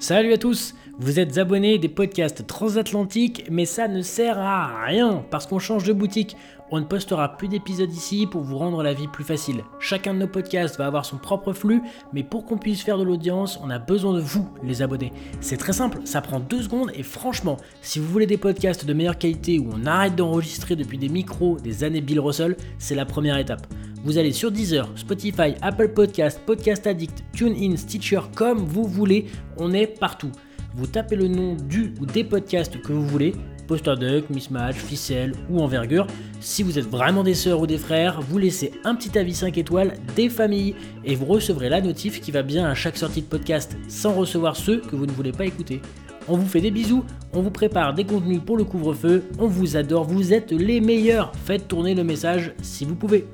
Salut à tous Vous êtes abonnés des podcasts transatlantiques, mais ça ne sert à rien parce qu'on change de boutique. On ne postera plus d'épisodes ici pour vous rendre la vie plus facile. Chacun de nos podcasts va avoir son propre flux, mais pour qu'on puisse faire de l'audience, on a besoin de vous, les abonnés. C'est très simple, ça prend deux secondes et franchement, si vous voulez des podcasts de meilleure qualité où on arrête d'enregistrer depuis des micros des années Bill Russell, c'est la première étape. Vous allez sur Deezer, Spotify, Apple Podcast, Podcast Addict, TuneIn, Stitcher, comme vous voulez, on est partout. Vous tapez le nom du ou des podcasts que vous voulez, Poster Duck, Mismatch, Ficelle ou Envergure. Si vous êtes vraiment des sœurs ou des frères, vous laissez un petit avis 5 étoiles des familles et vous recevrez la notif qui va bien à chaque sortie de podcast sans recevoir ceux que vous ne voulez pas écouter. On vous fait des bisous, on vous prépare des contenus pour le couvre-feu, on vous adore, vous êtes les meilleurs. Faites tourner le message si vous pouvez.